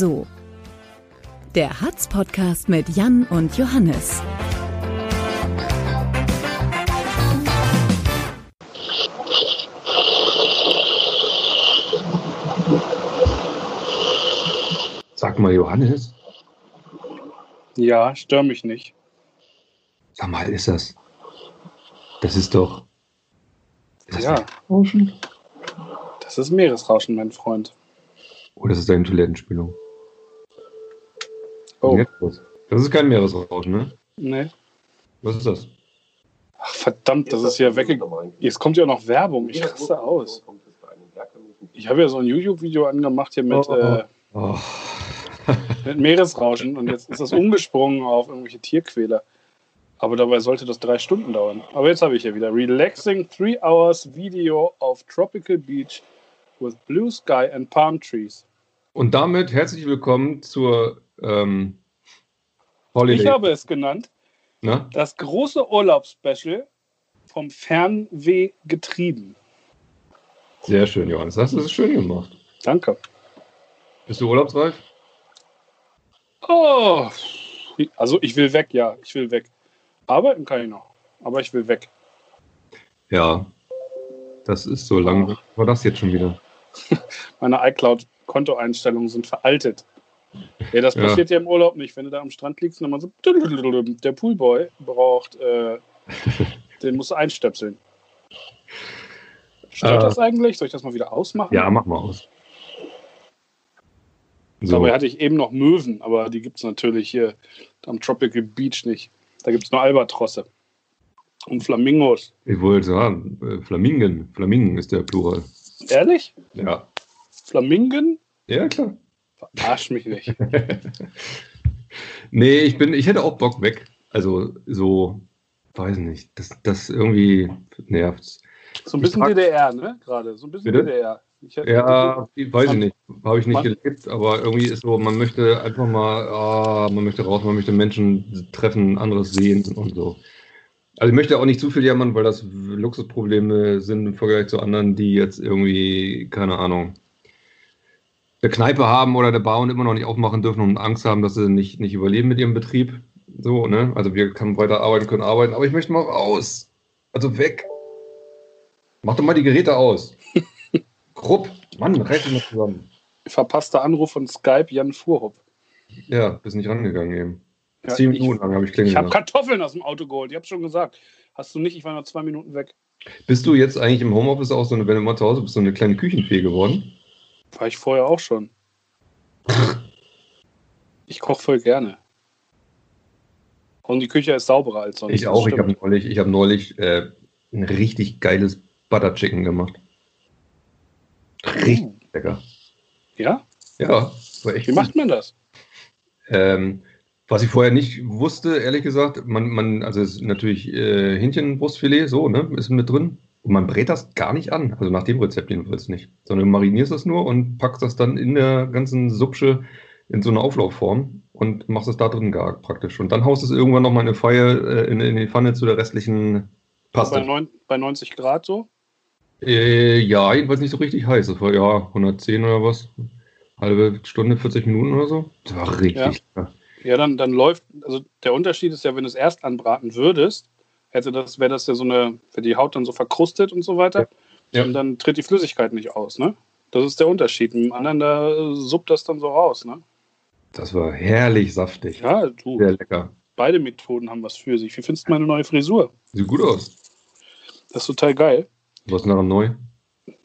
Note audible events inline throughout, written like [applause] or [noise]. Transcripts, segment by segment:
So oder. Der Hatz-Podcast mit Jan und Johannes. Sag mal, Johannes, Ja, stör mich nicht. sag mal, ist das? Das ist doch. Ist das Ja, Rauschen? das ist Meeresrauschen, mein Freund. Oh, das ist deine Toilettenspülung. Oh. Das ist kein Meeresrauschen, ne? ne. Was ist das? Ach, verdammt, das ist ja weggegangen. Jetzt kommt ja noch Werbung. Ich raste aus. Ich habe ja so ein YouTube-Video angemacht hier mit, Oh. äh, Oh. [laughs] mit Meeresrauschen und jetzt ist das umgesprungen auf irgendwelche Tierquäler. Aber dabei sollte das drei Stunden dauern. Aber jetzt habe ich ja wieder Relaxing Three Hours Video of Tropical Beach with Blue Sky and Palm Trees. Und damit herzlich willkommen zur ähm, Holiday. Ich habe es genannt, Na? das große Urlaubsspecial vom Fernweh getrieben. Sehr schön, Johannes. Das ist schön gemacht. Danke. Bist du urlaubsreif? Oh, also ich will weg, ja, ich will weg. Arbeiten kann ich noch, aber ich will weg. Ja. Das ist so lang. War das jetzt schon wieder? [laughs] Meine iCloud-Kontoeinstellungen sind veraltet. Ja, das Ja. passiert ja im Urlaub nicht, wenn du da am Strand liegst und dann mal so, [laughs] der Poolboy braucht, äh, [laughs] den musst du einstöpseln. Stört Äh. das eigentlich? Soll ich das mal wieder ausmachen? Ja, mach mal aus. So. Dabei hatte ich eben noch Möwen, aber die gibt es natürlich hier am Tropical Beach nicht. Da gibt es nur Albatrosse und Flamingos. Ich wollte sagen, äh, Flamingen. Flamingen ist der Plural. Ehrlich? Ja. Flamingen? Ja, klar. Verarsch mich nicht. [laughs] Nee, ich bin, ich hätte auch Bock weg. Also so, weiß nicht, das, das irgendwie nervt. So ein bisschen Ich frag- DDR, ne? Gerade. So ein bisschen Bitte? DDR. Ich Ja, weiß ich nicht, habe ich nicht gelebt, aber irgendwie ist so, man möchte einfach mal, ah, man möchte raus, man möchte Menschen treffen, anderes sehen und so. Also ich möchte auch nicht zu viel jammern, weil das Luxusprobleme sind im Vergleich zu anderen, die jetzt irgendwie, keine Ahnung, eine Kneipe haben oder eine Bar und immer noch nicht aufmachen dürfen und Angst haben, dass sie nicht, nicht überleben mit ihrem Betrieb. So, ne? Also wir können weiter arbeiten, können arbeiten, aber ich möchte mal raus. Also weg. Mach doch mal die Geräte aus. [laughs] Krupp, Mann, reiß mal zusammen. Verpasster Anruf von Skype, Jan Fuhrhopp. Ja, bist nicht rangegangen eben. Ja, Zehn ich Minuten lang habe ich klingeln ich habe. Kartoffeln aus dem Auto geholt. Ich habe schon gesagt. Hast du nicht? Ich war noch zwei Minuten weg. Bist du jetzt eigentlich im Homeoffice auch so eine, wenn du mal zu Hause bist, so eine kleine Küchenfee geworden? War ich vorher auch schon. [laughs] Ich koche voll gerne. Und die Küche ist sauberer als sonst. Ich auch. Ich habe neulich, ich hab neulich äh, ein richtig geiles Butter Chicken gemacht. Richtig lecker. Ja? Ja, war echt Wie macht man das? Ähm, was ich vorher nicht wusste, ehrlich gesagt, man, man also natürlich äh, Hähnchenbrustfilet, so, ne, ist mit drin. Und man brät das gar nicht an, also nach dem Rezept jedenfalls nicht. Sondern du marinierst das nur und packst das dann in der ganzen Supsche in so eine Auflaufform und machst es da drin gar praktisch. Und dann haust es irgendwann nochmal in eine Feier, äh, in, in die Pfanne zu der restlichen Bei, Paste. neun, bei 90 Grad so? Äh, ja, jedenfalls nicht so richtig heiß. Das war ja 110 oder was. Halbe Stunde, 40 Minuten oder so. Das war richtig Ja. Ja, dann, dann läuft, also der Unterschied ist ja, wenn du es erst anbraten würdest, hätte das, wäre das ja so eine, wäre die Haut dann so verkrustet und so weiter. Ja. Und dann tritt die Flüssigkeit nicht aus, ne? Das ist der Unterschied. Im anderen, da suppt das dann so raus, ne? Das war herrlich saftig. Ja, du, Sehr lecker. beide Methoden haben was für sich. Wie findest du meine neue Frisur? Sieht gut aus. Das ist total geil. Was ist daran neu?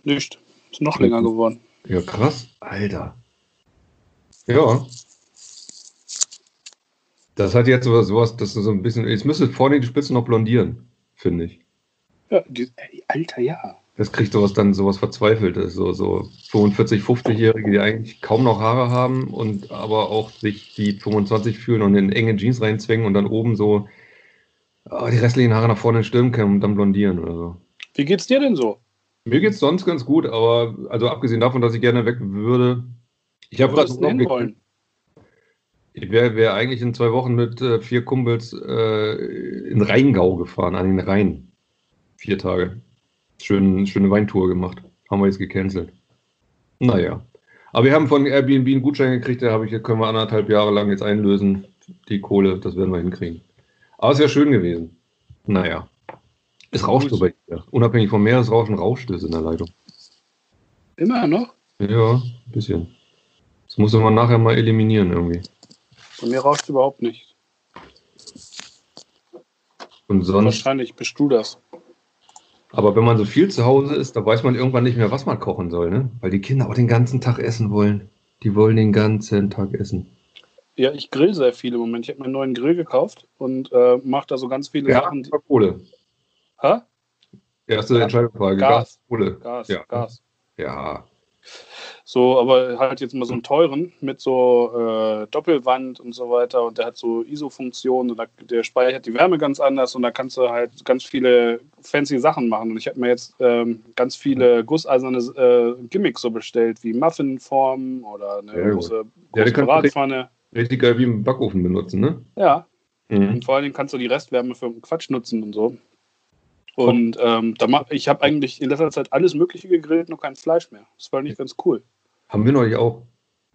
Nicht. Ist noch länger geworden. Ja, krass. Alter. Ja. Das hat jetzt sowas, sowas das ist so ein bisschen. Jetzt müsste vorne die Spitze noch blondieren, finde ich. Ja, die, Alter, ja. Das kriegt sowas dann sowas Verzweifeltes. So, so 45, 50-Jährige, die eigentlich kaum noch Haare haben und aber auch sich wie 25 fühlen und in enge Jeans reinzwängen und dann oben so ah, die restlichen Haare nach vorne stürmen können und dann blondieren oder so. Wie geht's dir denn so? Mir geht's sonst ganz gut, aber also abgesehen davon, dass ich gerne weg würde. Ich habe denn hin wollen? Ich wäre wär eigentlich in zwei Wochen mit äh, vier Kumpels äh, in Rheingau gefahren, an den Rhein. Vier Tage. Schön, schöne Weintour gemacht. Haben wir jetzt gecancelt. Naja. Aber wir haben von Airbnb einen Gutschein gekriegt, da ich, können wir anderthalb Jahre lang jetzt einlösen. Die Kohle, das werden wir hinkriegen. Aber es wäre schön gewesen. Naja. Es rauscht so bei dir. Unabhängig vom Meeresrauschen rauscht es in der Leitung. Immer noch? Ja, ein bisschen. Das muss man nachher mal eliminieren irgendwie. Bei mir rauscht überhaupt nicht. Und sonst. Wahrscheinlich bist du das. Aber wenn man so viel zu Hause ist, da weiß man irgendwann nicht mehr, was man kochen soll, ne? Weil die Kinder auch den ganzen Tag essen wollen. Die wollen den ganzen Tag essen. Ja, ich grill sehr viel im Moment. Ich habe mir einen neuen Grill gekauft und äh, mache da so ganz viele Ja, Sachen. Die, Kohle. Hä? Erste Ja. Entscheidungsfrage. Gas. Kohle. Gas, Ja. Gas. Ja. So, aber halt jetzt mal so einen teuren mit so äh, Doppelwand und so weiter und der hat so ISO-Funktionen und da, der speichert die Wärme ganz anders und da kannst du halt ganz viele fancy Sachen machen. Und ich habe mir jetzt ähm, ganz viele gusseiserne äh, Gimmicks so bestellt, wie Muffinformen oder eine große, Ja, große kannst du Bratpfanne. Richtig geil wie im Backofen benutzen, ne? Ja, Mhm. und vor allen Dingen kannst du die Restwärme für Quatsch nutzen und so. Und ähm, da mach, ich habe eigentlich in letzter Zeit alles Mögliche gegrillt, nur kein Fleisch mehr. Das war nicht ganz cool. Haben wir neulich auch.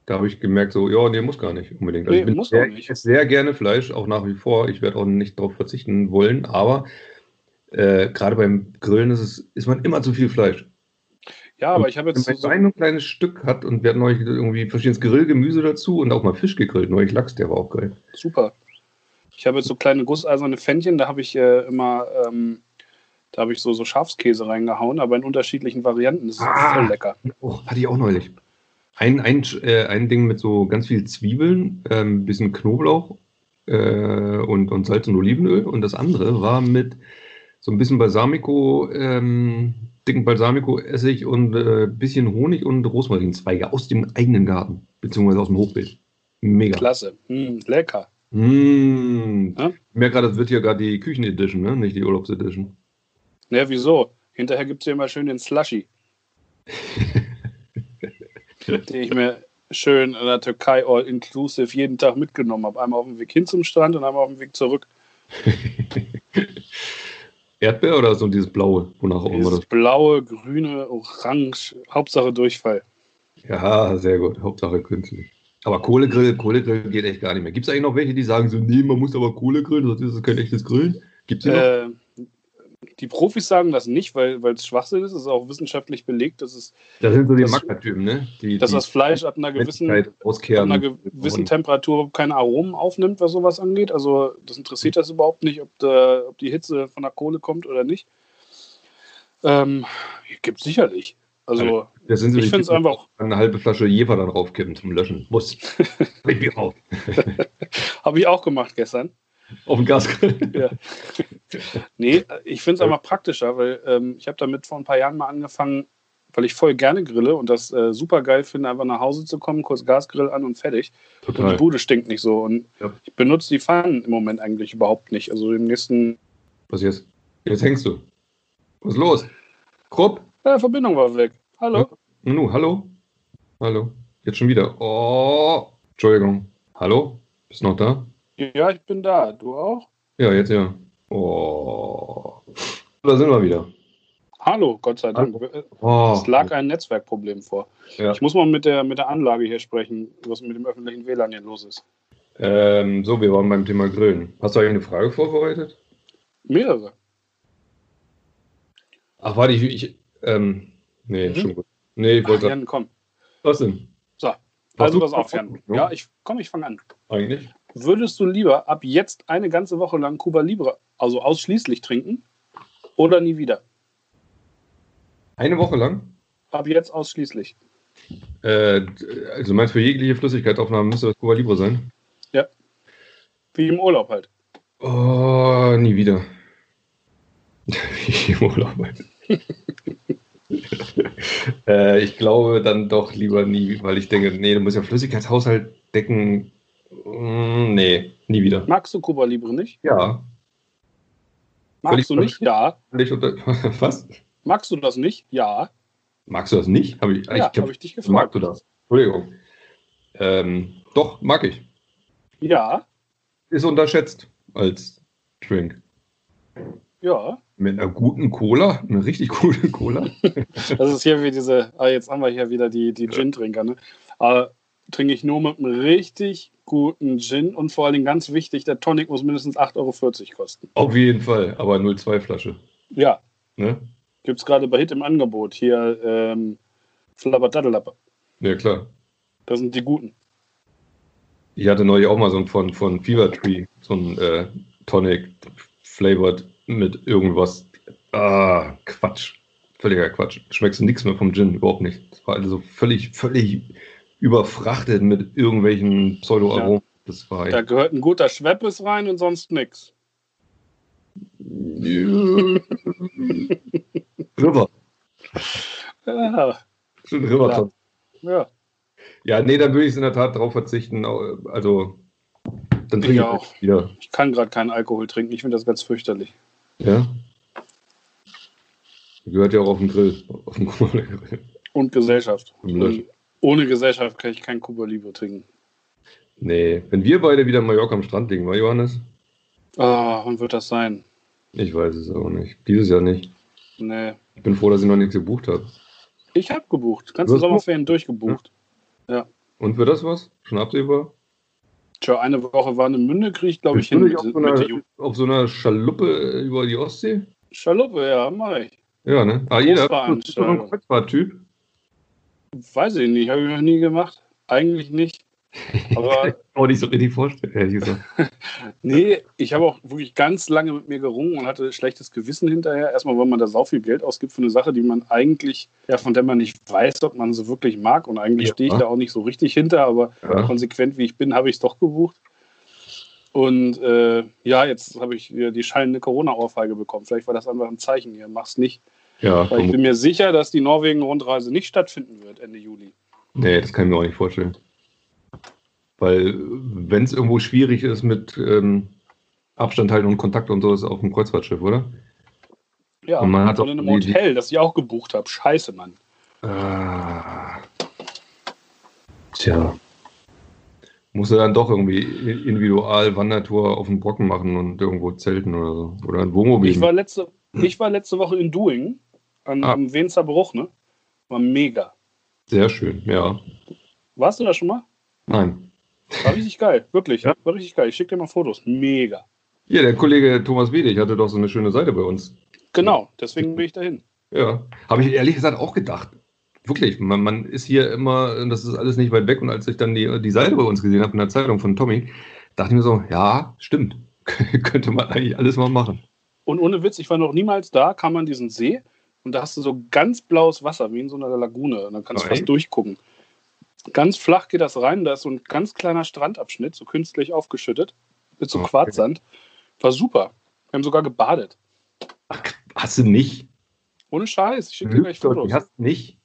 Da habe ich gemerkt, so, ja, nee, muss gar nicht unbedingt. Also Nee, ich bin muss sehr, nicht. ich esse sehr gerne Fleisch, auch nach wie vor. Ich werde auch nicht darauf verzichten wollen, aber äh, gerade beim Grillen ist, es, ist man immer zu viel Fleisch. Ja, aber ich habe Wenn jetzt man so, so ein kleines Stück hat und wir hatten neulich irgendwie verschiedenes Grillgemüse dazu und auch mal Fisch gegrillt. Neulich Lachs, der war auch geil. Super. Ich habe jetzt so kleine gusseiserne Pfännchen, da habe ich äh, immer, ähm, da habe ich so, so Schafskäse reingehauen, aber in unterschiedlichen Varianten. Das ist Ah. voll lecker. Oh, hatte ich auch neulich. Ein, ein, äh, ein Ding mit so ganz viel Zwiebeln, ein ähm, bisschen Knoblauch äh, und, und Salz und Olivenöl. Und das andere war mit so ein bisschen Balsamico, ähm, dicken Balsamico-Essig und äh, bisschen Honig und Rosmarinzweige aus dem eigenen Garten, beziehungsweise aus dem Hochbeet. Mega. Klasse. Mm, lecker. Mmh. Ja? Ich merke gerade, das wird hier gerade die Küchen-Edition, ne? nicht die Urlaubs-Edition. Ne, wieso? Hinterher gibt es ja immer schön den Slushy. [laughs] den ich mir schön in der Türkei all inclusive jeden Tag mitgenommen habe. Einmal auf dem Weg hin zum Strand und einmal auf dem Weg zurück. [laughs] Erdbeer oder so dieses blaue, wonach auch immer das. blaue, grüne, orange, Hauptsache Durchfall. Ja, sehr gut. Hauptsache künstlich. Aber Kohlegrill, Kohlegrill geht echt gar nicht mehr. Gibt es eigentlich noch welche, die sagen so, nee, man muss aber Kohle grillen, sonst ist es kein echtes Grillen? Gibt es die noch? Die Profis sagen das nicht, weil es Schwachsinn ist. Es ist auch wissenschaftlich belegt, dass, es, Das sind so die Mackertypen, ne? Die, dass die das Fleisch ab einer gewissen, ab einer gewissen Temperatur keine Aromen aufnimmt, was sowas angeht. Also das interessiert das überhaupt nicht, ob, der, ob die Hitze von der Kohle kommt oder nicht. Ähm, gibt sicherlich. Also Das sind so ich finde es einfach, eine halbe Flasche Jever dann raufkippen zum Löschen. Muss. [laughs] Habe [laughs] ich auch gemacht gestern. Auf dem Gasgrill. [laughs] Ja. Nee, ich finde es einfach praktischer, weil ähm, ich habe damit vor ein paar Jahren mal angefangen, weil ich voll gerne grille und das äh, super geil finde, einfach nach Hause zu kommen, kurz Gasgrill an und fertig. Und die Total. Bude stinkt nicht so. Und Ja. ich benutze die Pfannen im Moment eigentlich überhaupt nicht. Also im nächsten. Was jetzt? Jetzt hängst du. Was ist los? Krupp? Ja, Verbindung war weg. Hallo? Ja. Nu, hallo? Hallo? Jetzt schon wieder. Oh, Entschuldigung. Hallo? Bist du noch da? Ja, ich bin da. Du auch? Ja, jetzt ja. Oh. Da sind wir wieder. Hallo, Gott sei Dank. Oh. Es lag ein Netzwerkproblem vor. Ja. Ich muss mal mit der, mit der Anlage hier sprechen, was mit dem öffentlichen WLAN hier los ist. Ähm, so, wir waren beim Thema Grillen. Hast du eigentlich eine Frage vorbereitet? Mehrere. Ach, warte, ich. ich ähm, nee, Mhm. schon gut. Nee, ich Ach, wollte. Jan, komm. was denn? So, also pass auf, Jan. Ja. Ja, ich komm, ich fange an. Eigentlich? Würdest du lieber ab jetzt eine ganze Woche lang Cuba Libre, also ausschließlich trinken, oder nie wieder? Eine Woche lang? Ab jetzt ausschließlich. Äh, also meinst du für jegliche Flüssigkeitsaufnahme müsste das Cuba Libre sein? Wie im Urlaub halt. Oh, nie wieder. [laughs] Wie im Urlaub. [laughs] äh, ich glaube dann doch lieber nie, weil ich denke, nee, du musst ja Flüssigkeitshaushalt decken. Mm, nee, nie wieder. Magst du Cuba Libre nicht? Ja. Magst du nicht? Ja. [laughs] Was? Magst du das nicht? Ja. Magst du das nicht? Hab ich, Ja, habe ich dich Magst gefragt. du das? Entschuldigung. Ähm, doch, mag ich. Ja. Ist unterschätzt als Drink. Ja. Mit einer guten Cola, eine richtig gute Cola. [laughs] Das ist hier wie diese, ah, jetzt haben wir hier wieder die, die Gin-Trinker, ne? Aber trinke ich nur mit einem richtig guten Gin und vor allen Dingen ganz wichtig, der Tonic muss mindestens 8,40 Euro kosten. Auf jeden Fall, aber 0,2 Flasche. Ja, Ne? gibt es gerade bei Hit im Angebot. Hier ähm, Flabberdaddelappe. Ja, klar. Das sind die guten. Ich hatte neulich auch mal so ein von, von Fever Tree, so ein äh, Tonic flavored mit irgendwas. Ah, Quatsch. Völliger Quatsch. Schmeckst du nichts mehr vom Gin, überhaupt nicht. Das war also völlig, völlig überfrachtet mit irgendwelchen Pseudo-Aromen. Das war Da gehört ein guter Schweppes rein und sonst nix. [laughs] River. Ja, Ein River. ja. Ja, nee, dann würde ich in der Tat drauf verzichten. Also, dann trinke Ich ich auch. wieder. Ich kann gerade keinen Alkohol trinken. Ich finde das ganz fürchterlich. Ja. Gehört ja auch auf den Grill. Auf den Grill. Und Gesellschaft. Und ohne Gesellschaft kann ich kein Cuba Libre trinken. Nee, wenn wir beide wieder in Mallorca am Strand liegen, war Johannes? Ah, wann wird das sein? Ich weiß es auch nicht. Dieses Jahr nicht. Nee. Ich bin froh, dass ich noch nichts gebucht habe. Ich habe gebucht. Ganze Sommerferien durchgebucht. Und wird das was? Schon absehbar? Tja, eine Woche war eine Münde, kriege ich, glaube ich, hin. auf, so einer, auf so einer Schaluppe äh, über die Ostsee? Schaluppe, ja, mach ich. Ja, ne? Ah, jeder ist ein. Kreuzfahrttyp. Weiß ich nicht, habe ich noch nie gemacht. Eigentlich nicht. Aber [laughs] Auch nicht so richtig vorstellen, ehrlich gesagt. [laughs] nee, ich habe auch wirklich ganz lange mit mir gerungen und hatte schlechtes Gewissen hinterher. Erstmal, weil man da sau viel Geld ausgibt für eine Sache, die man eigentlich, ja, von der man nicht weiß, ob man sie wirklich mag. Und eigentlich Ja. stehe ich da auch nicht so richtig hinter, aber Ja. konsequent wie ich bin, habe ich es doch gebucht. Und äh, ja, jetzt habe ich die schallende Corona-Ohrfeige bekommen. Vielleicht war das einfach ein Zeichen hier. Mach's nicht. Ja, Weil ich bin mir sicher, dass die Norwegen-Rundreise nicht stattfinden wird Ende Juli. nee, das kann ich mir auch nicht vorstellen. Weil, wenn es irgendwo schwierig ist mit ähm, Abstand halten und Kontakt und so, ist auf dem Kreuzfahrtschiff, oder? Ja, Und man hat auch in einem Hotel, das ich auch gebucht habe. Scheiße, Mann. Ah. Tja. Musst du dann doch irgendwie individual Wandertour auf dem Brocken machen und irgendwo zelten oder so. Oder ein Wohnmobil. Ich war letzte, ich war letzte Woche in Doing an, Ah. am Wenzer Bruch, ne? War mega. Sehr schön, ja. Warst du da schon mal? Nein. War richtig geil, wirklich. Ja? War richtig geil. Ich schicke dir mal Fotos. Mega. Ja, der Kollege Thomas Wedig hatte doch so eine schöne Seite bei uns. Genau, deswegen bin ich dahin. Ja. Habe ich ehrlich gesagt auch gedacht. Wirklich, man, man ist hier immer, das ist alles nicht weit weg. Und als ich dann die, die Seite bei uns gesehen habe in der Zeitung von Tommy, dachte ich mir so, ja, stimmt. [laughs] Könnte man eigentlich alles mal machen. Und ohne Witz, ich war noch niemals da, kam an diesen See und da hast du so ganz blaues Wasser, wie in so einer Lagune. Und dann kannst du Nein. fast durchgucken. Ganz flach geht das rein, da ist so ein ganz kleiner Strandabschnitt, so künstlich aufgeschüttet, mit so Okay. Quarzsand. War super. Wir haben sogar gebadet. Hast du nicht? Ohne Scheiß, ich schicke dir gleich Dort, Fotos. die hast du nicht?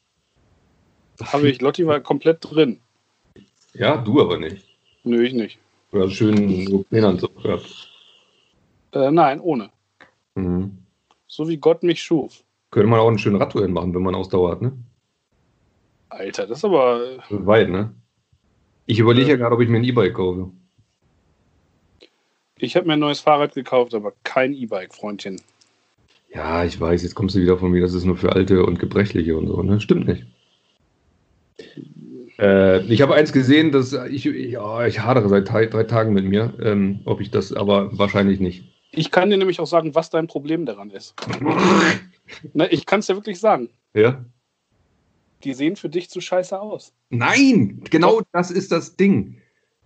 Habe ich, Lotti war komplett drin. Ja, du aber nicht. Nö, ich nicht. Oder schön so Plenanzug gehabt. Äh, nein, ohne. Mhm. So wie Gott mich schuf. Könnte man auch einen schönen Radtour machen, wenn man Ausdauer hat, ne? Alter, das ist aber. Das ist weit, ne? Ich überlege ja gerade, ob ich mir ein E-Bike kaufe. Ich habe mir ein neues Fahrrad gekauft, aber kein E-Bike, Freundchen. Ja, ich weiß, jetzt kommst du wieder von mir, das ist nur für Alte und Gebrechliche und so, ne? Stimmt nicht. Äh, ich habe eins gesehen, dass ich, ja, ich hadere seit drei, drei Tagen mit mir, ähm, ob ich das, aber wahrscheinlich nicht. Ich kann dir nämlich auch sagen, was dein Problem daran ist. [laughs] Na, ich kann es dir wirklich sagen. Ja? Die sehen für dich zu scheiße aus. Nein, genau das ist das Ding.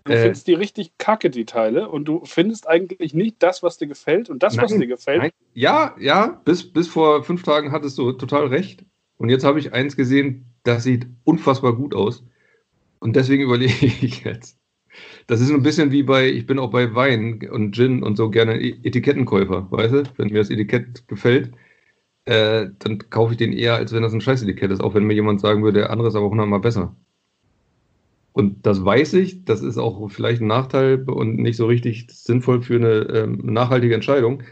Du Äh. findest die richtig kacke, die Teile, und du findest eigentlich nicht das, was dir gefällt. Und das, was Nein, dir gefällt, Nein. Ja, ja, bis, bis vor fünf Tagen hattest du total recht. Und jetzt habe ich eins gesehen, das sieht unfassbar gut aus. Und deswegen [laughs] überlege ich jetzt. Das ist ein bisschen wie bei, ich bin auch bei Wein und Gin und so gerne E- Etikettenkäufer, weißt du? Wenn mir das Etikett gefällt, äh, dann kaufe ich den eher, als wenn das ein Scheiß-Etikett ist, auch wenn mir jemand sagen würde, der andere ist aber hundertmal besser. Und das weiß ich, das ist auch vielleicht ein Nachteil und nicht so richtig sinnvoll für eine ähm, nachhaltige Entscheidung.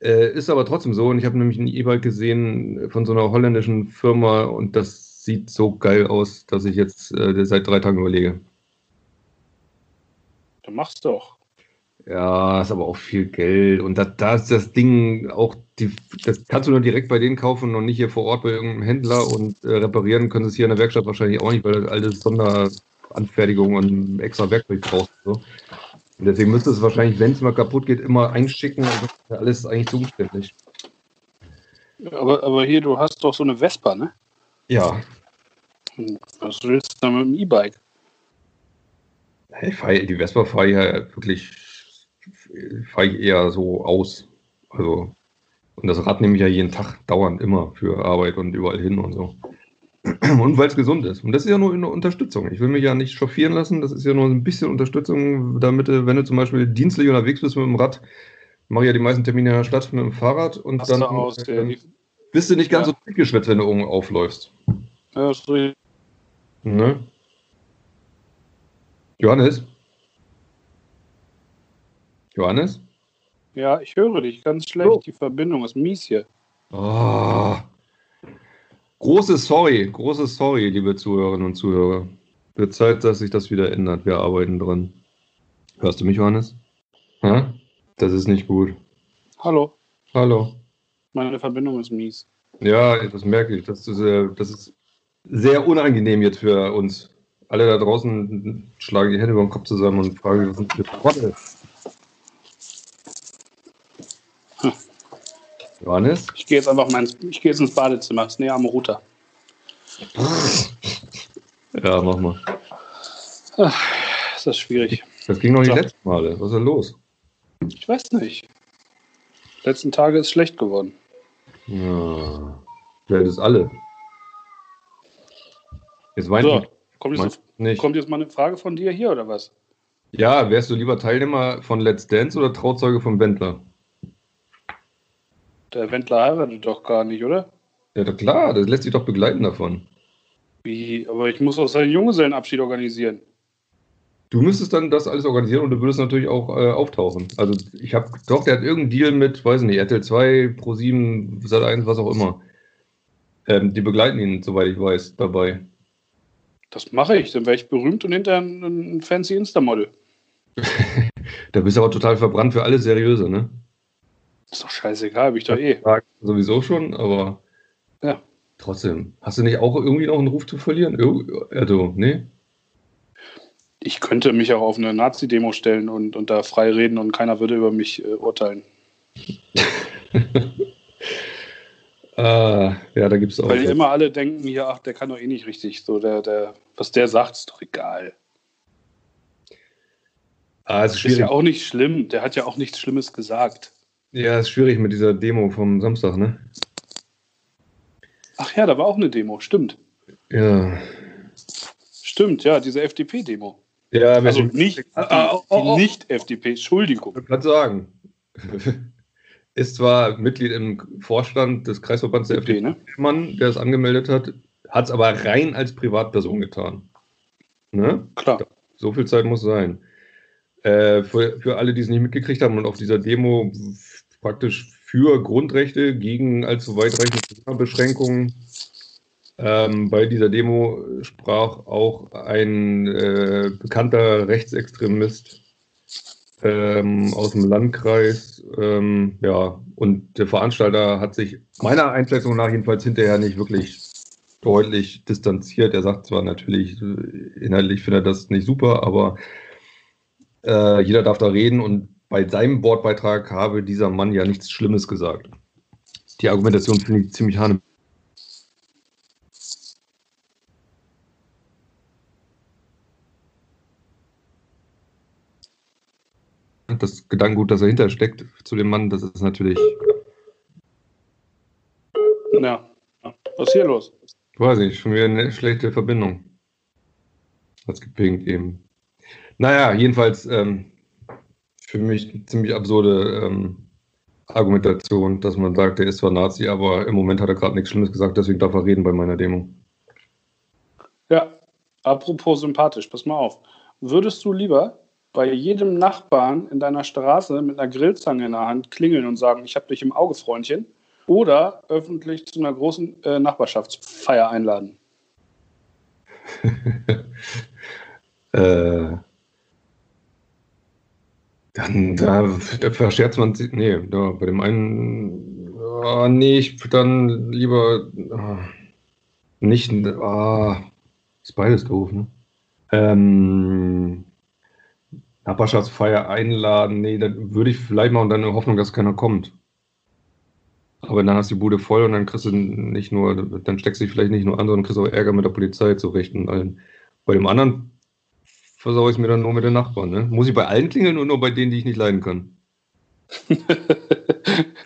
Äh, ist aber trotzdem so. Und ich habe nämlich ein E-Bike gesehen von so einer holländischen Firma und das sieht so geil aus, dass ich jetzt äh, seit drei Tagen überlege. dann mach's doch. Ja, ist aber auch viel Geld. Und da, da ist das Ding auch, die, das kannst du nur direkt bei denen kaufen und nicht hier vor Ort bei irgendeinem Händler und äh, reparieren können sie es hier in der Werkstatt wahrscheinlich auch nicht, weil das alles Sonderanfertigung und extra Werkzeug braucht. So. Und deswegen müsste es wahrscheinlich, wenn es mal kaputt geht, immer einschicken. Und das ist ja alles eigentlich so umständlich. Aber, aber hier, du hast doch so eine Vespa, ne? Ja. Was willst du da mit dem E-Bike? Ich die Vespa fahre ich ja wirklich fahre ich eher so aus. Also, und das Rad nehme ich ja jeden Tag dauernd immer für Arbeit und überall hin und so. [clears throat] Und weil es gesund ist. Und das ist ja nur eine Unterstützung. Ich will mich ja nicht chauffieren lassen. Das ist ja nur ein bisschen Unterstützung, damit du, wenn du zum Beispiel dienstlich unterwegs bist mit dem Rad, mache ich ja die meisten Termine in der Stadt mit dem Fahrrad und dann, aus, dann bist du nicht ganz Ja. so dick geschwätzt, wenn du irgendwo aufläufst. ja, ist richtig. Ne? Johannes? Johannes? ja, ich höre dich ganz schlecht. Oh. Die Verbindung ist mies hier. Oh. Großes Sorry, großes Sorry, liebe Zuhörerinnen und Zuhörer. Wird Zeit, dass sich das wieder ändert. Wir arbeiten dran. Hörst du mich, Johannes? Hä? Das ist nicht gut. Hallo, Hallo. meine Verbindung ist mies. Ja, das merke ich. Das ist, äh, das ist sehr unangenehm jetzt für uns. Alle da draußen schlagen die Hände über den Kopf zusammen und fragen, was sind für Trottel? Johannes? Ich gehe jetzt einfach mal ins, ich gehe jetzt ins Badezimmer. Ist näher am Router. Ja, mach mal. Ist das schwierig? Das ging noch die So. letzten Male. Was ist da los? Ich weiß nicht. Letzten Tage ist schlecht geworden. Ja. Vielleicht ist alle. Jetzt weint So, kommt jetzt, nicht. kommt jetzt mal eine Frage von dir hier oder was? Ja, wärst du lieber Teilnehmer von Let's Dance oder Trauzeuge von Wendler? Der Wendler heiratet doch gar nicht, oder? Ja, klar, das lässt sich doch begleiten davon. Wie? Aber ich muss auch seinen Junggesellenabschied organisieren. Du müsstest dann das alles organisieren und du würdest natürlich auch äh, auftauchen. Also ich habe doch, der hat irgendeinen Deal mit, weiß nicht, RTL 2, Pro7, Sat1, was auch immer. Ähm, die begleiten ihn, soweit ich weiß, dabei. Das mache ich. Dann wäre ich berühmt und hinterher ein, ein fancy Insta-Model. [laughs] Da bist du aber total verbrannt für alles Seriöse, ne? Ist doch scheißegal, hab ich doch eh. Sowieso schon, aber Ja. trotzdem. Hast du nicht auch irgendwie noch einen Ruf zu verlieren? Also, nee? Ich könnte mich auch auf eine Nazi-Demo stellen und, und da frei reden und keiner würde über mich äh, urteilen. [laughs] Ah, ja, da gibt es auch. Weil immer alle denken hier, ach, der kann doch eh nicht richtig. So, der, der, was der sagt, ist doch egal. ah, ist Ist ja auch nicht schlimm. Der hat ja auch nichts Schlimmes gesagt. Ja, es ist schwierig mit dieser Demo vom Samstag, ne? Ach ja, da war auch eine Demo. Stimmt. Ja. Stimmt, ja, diese FDP-Demo. Ja, Also nicht, [laughs] Ah, ah, oh, oh, oh. die Nicht-FDP, Entschuldigung. Ich gerade sagen. [laughs] Ist zwar Mitglied im Vorstand des Kreisverbands der FDP, FDP, ne? Mann, der es angemeldet hat, hat es aber rein als Privatperson getan. Ne? Klar. So viel Zeit muss sein. Äh, für, für alle, die es nicht mitgekriegt haben und auf dieser Demo praktisch für Grundrechte gegen allzu weitreichende Beschränkungen. Ähm, bei dieser Demo sprach auch ein äh, bekannter Rechtsextremist ähm, aus dem Landkreis. Ähm, ja, und der Veranstalter hat sich meiner Einschätzung nach jedenfalls hinterher nicht wirklich deutlich distanziert. Er sagt zwar natürlich, äh, inhaltlich findet er das nicht super, aber äh, jeder darf da reden und bei seinem Wortbeitrag habe dieser Mann ja nichts Schlimmes gesagt. Die Argumentation finde ich ziemlich hane. Das Gedankengut, das dahinter steckt zu dem Mann, das ist natürlich, Ja. Was ist hier los? weiß ich, schon wieder eine schlechte Verbindung. Hat's gepinkt eben. Naja, jedenfalls ähm, für mich eine ziemlich absurde ähm, Argumentation, dass man sagt, er ist zwar Nazi, aber im Moment hat er gerade nichts Schlimmes gesagt, deswegen darf er reden bei meiner Demo. Ja, apropos sympathisch, pass mal auf. Würdest du lieber bei jedem Nachbarn in deiner Straße mit einer Grillzange in der Hand klingeln und sagen, ich habe dich im Auge, Freundchen, oder öffentlich zu einer großen äh, Nachbarschaftsfeier einladen? [laughs] äh, Dann, da, da verscherzt man sich. Nee, da, bei dem einen. Oh, nee, ich dann lieber. Oh, nicht. Oh, ist beides doof, ne? Ähm, Nachbarschaftsfeier einladen. Nee, dann würde ich vielleicht mal und dann in Hoffnung, dass keiner kommt. Aber dann hast du die Bude voll und dann kriegst du nicht nur, dann steckst du dich vielleicht nicht nur an, sondern kriegst auch Ärger mit der Polizei zurecht und allen. Bei dem anderen versaue ich mir dann nur mit den Nachbarn. Ne? Muss ich bei allen klingeln und nur bei denen, die ich nicht leiden kann? [laughs]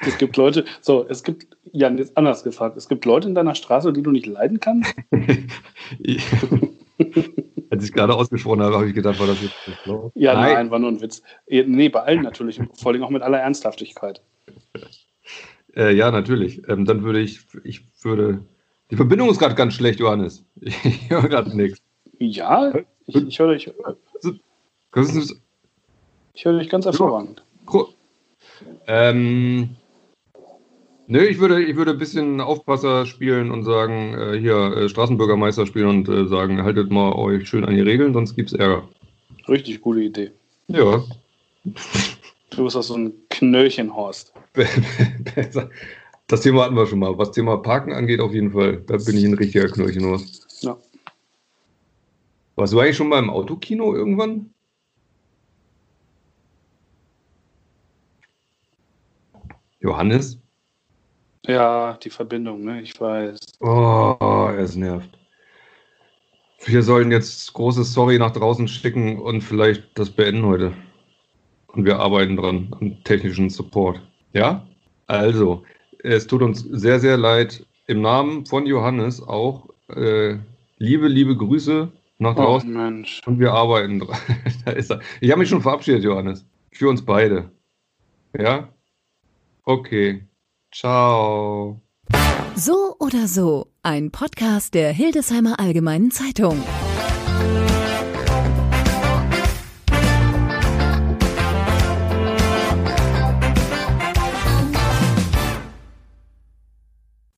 es gibt Leute, so, es gibt, Jan, jetzt anders gefragt, es gibt Leute in deiner Straße, die du nicht leiden kannst? [laughs] Als ich gerade ausgesprochen habe, habe ich gedacht, war das jetzt schlau? Ja, nein. nein, war nur ein Witz. Nee, bei allen natürlich, vor allem auch mit aller Ernsthaftigkeit. [laughs] Äh, ja, natürlich. Ähm, dann würde ich, ich würde. Die Verbindung ist gerade ganz schlecht, Johannes. Ich höre gerade nichts. Ja, ich, ich höre dich. Ich höre dich ganz hervorragend. Ähm, nö, ich würde, ich würde ein bisschen Aufpasser spielen und sagen, äh, hier äh, Straßenbürgermeister spielen und äh, sagen, haltet mal euch schön an die Regeln, sonst gibt es Ärger. Richtig gute Idee. Ja. Du bist auch so ein Knöllchenhorst. [laughs] Das Thema hatten wir schon mal. Was Thema Parken angeht, auf jeden Fall. Da bin ich ein richtiger Knöllchenhorst. Ja. Warst du eigentlich schon mal im Autokino irgendwann? Johannes? Ja, die Verbindung, ne? Ich weiß. Oh, es nervt. Wir sollen jetzt großes Sorry nach draußen schicken und vielleicht das beenden heute. Und wir arbeiten dran, am technischen Support. Ja? Also, es tut uns sehr, sehr leid. Im Namen von Johannes auch äh, liebe, liebe Grüße nach oh, draußen. Oh, Mensch. Und wir arbeiten dran. [laughs] da ist er. Ich habe mich schon verabschiedet, Johannes. Für uns beide. Ja? Okay. Ciao. So oder so, ein Podcast der Hildesheimer Allgemeinen Zeitung.